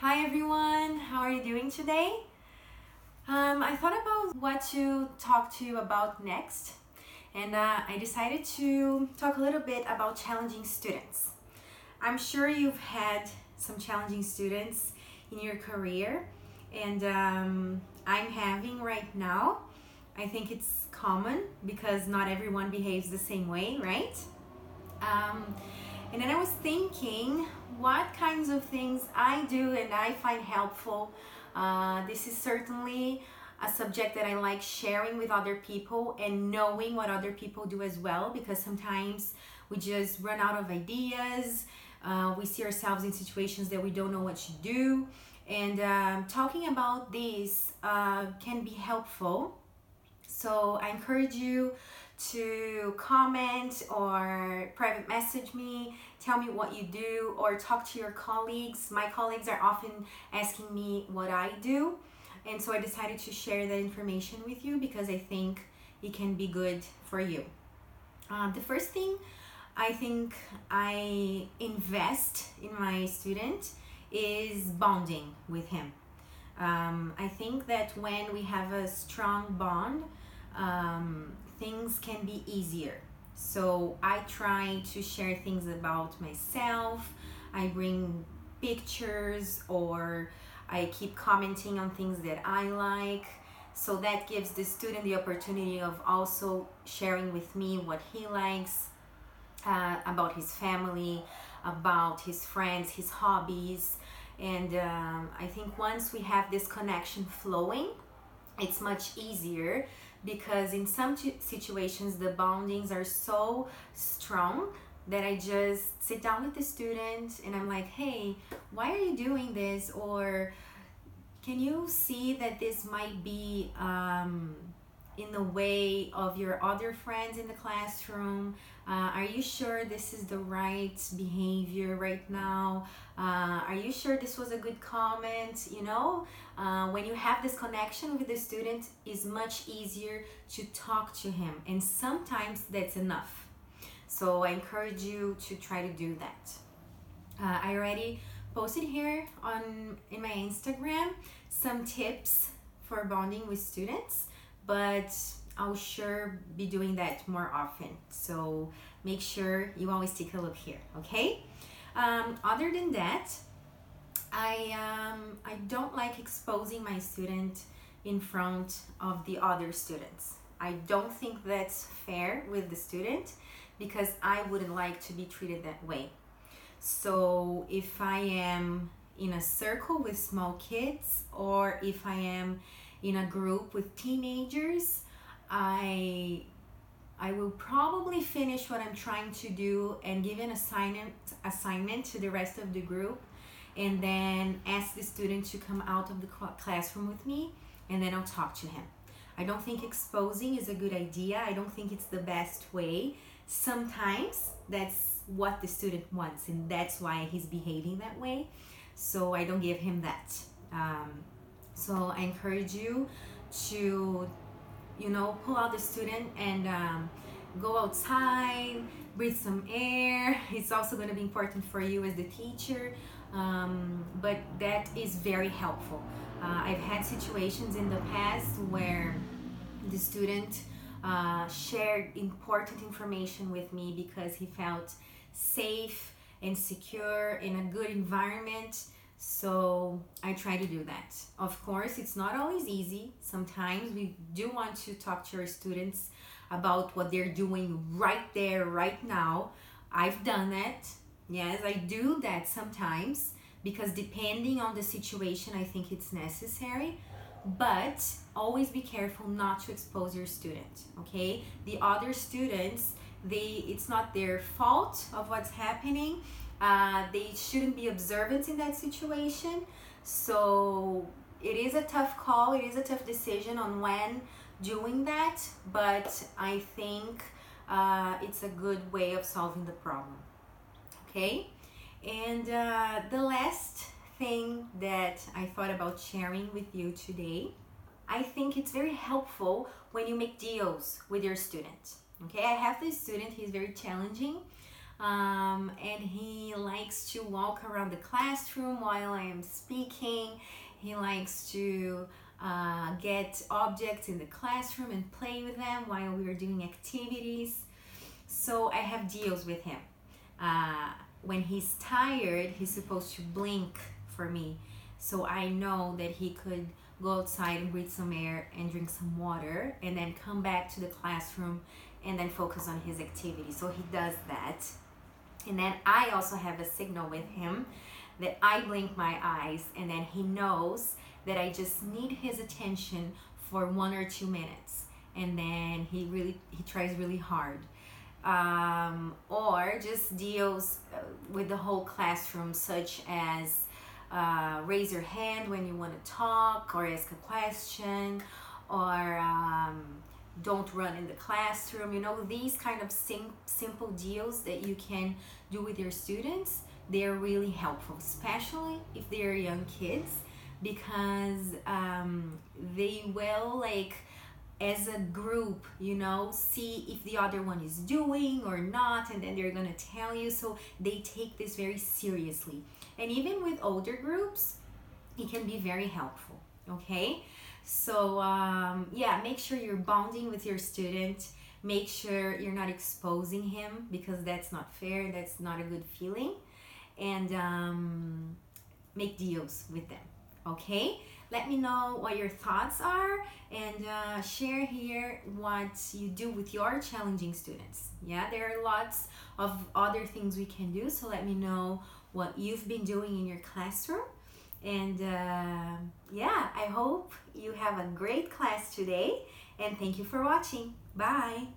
Hi everyone, how are you doing today? Um, I thought about what to talk to you about next, and uh, I decided to talk a little bit about challenging students. I'm sure you've had some challenging students in your career, and um, I'm having right now. I think it's common because not everyone behaves the same way, right? Um, and then I was thinking what kinds of things I do and I find helpful. Uh, this is certainly a subject that I like sharing with other people and knowing what other people do as well because sometimes we just run out of ideas. Uh, we see ourselves in situations that we don't know what to do. And um, talking about this uh, can be helpful. So I encourage you to comment or private message me, tell me what you do, or talk to your colleagues. My colleagues are often asking me what I do, and so I decided to share that information with you because I think it can be good for you. Um, the first thing I think I invest in my student is bonding with him. Um, I think that when we have a strong bond, um, things can be easier. So I try to share things about myself. I bring pictures or I keep commenting on things that I like. So that gives the student the opportunity of also sharing with me what he likes uh, about his family, about his friends, his hobbies. And um, I think once we have this connection flowing, it's much easier because in some situations the bondings are so strong that I just sit down with the student and I'm like, hey, why are you doing this? Or can you see that this might be um, in the way of your other friends in the classroom? Uh, are you sure this is the right behavior right now? Uh, are you sure this was a good comment? You know, uh, when you have this connection with the student, it's much easier to talk to him, and sometimes that's enough. So I encourage you to try to do that. Uh, I already posted here on in my Instagram some tips for bonding with students, but I'll sure be doing that more often. So make sure you always take a look here, okay? Um, other than that, I, um, I don't like exposing my student in front of the other students. I don't think that's fair with the student because I wouldn't like to be treated that way. So if I am in a circle with small kids or if I am in a group with teenagers, I I will probably finish what I'm trying to do and give an assignment assignment to the rest of the group and then ask the student to come out of the classroom with me and then I'll talk to him. I don't think exposing is a good idea. I don't think it's the best way. Sometimes that's what the student wants and that's why he's behaving that way. So I don't give him that. Um, so I encourage you to you know, pull out the student and um, go outside, breathe some air. It's also going to be important for you as the teacher, um, but that is very helpful. Uh, I've had situations in the past where the student uh, shared important information with me because he felt safe and secure in a good environment so I try to do that. Of course, it's not always easy. Sometimes we do want to talk to our students about what they're doing right there, right now. I've done that. Yes, I do that sometimes because depending on the situation, I think it's necessary. But always be careful not to expose your student, okay? The other students, they it's not their fault of what's happening uh, they shouldn't be observant in that situation. So it is a tough call, it is a tough decision on when doing that, but I think uh, it's a good way of solving the problem. Okay? And uh, the last thing that I thought about sharing with you today, I think it's very helpful when you make deals with your student. Okay, I have this student, he's very challenging um, and likes to walk around the classroom while I am speaking. He likes to uh, get objects in the classroom and play with them while we are doing activities. So I have deals with him. Uh, when he's tired, he's supposed to blink for me. So I know that he could go outside and breathe some air and drink some water and then come back to the classroom and then focus on his activity. So he does that. And then I also have a signal with him that I blink my eyes and then he knows that I just need his attention for one or two minutes. And then he really he tries really hard. Um, or just deals uh, with the whole classroom such as uh, raise your hand when you want to talk or ask a question or um, don't run in the classroom you know these kind of sim- simple deals that you can do with your students they're really helpful especially if they're young kids because um, they will like as a group you know see if the other one is doing or not and then they're gonna tell you so they take this very seriously. And even with older groups it can be very helpful okay so um, yeah, make sure you're bonding with your student. Make sure you're not exposing him because that's not fair. That's not a good feeling. And um, make deals with them. Okay? Let me know what your thoughts are and uh, share here what you do with your challenging students. Yeah, there are lots of other things we can do. So let me know what you've been doing in your classroom and uh, yeah, I hope you have a great class today. And thank you for watching. Bye.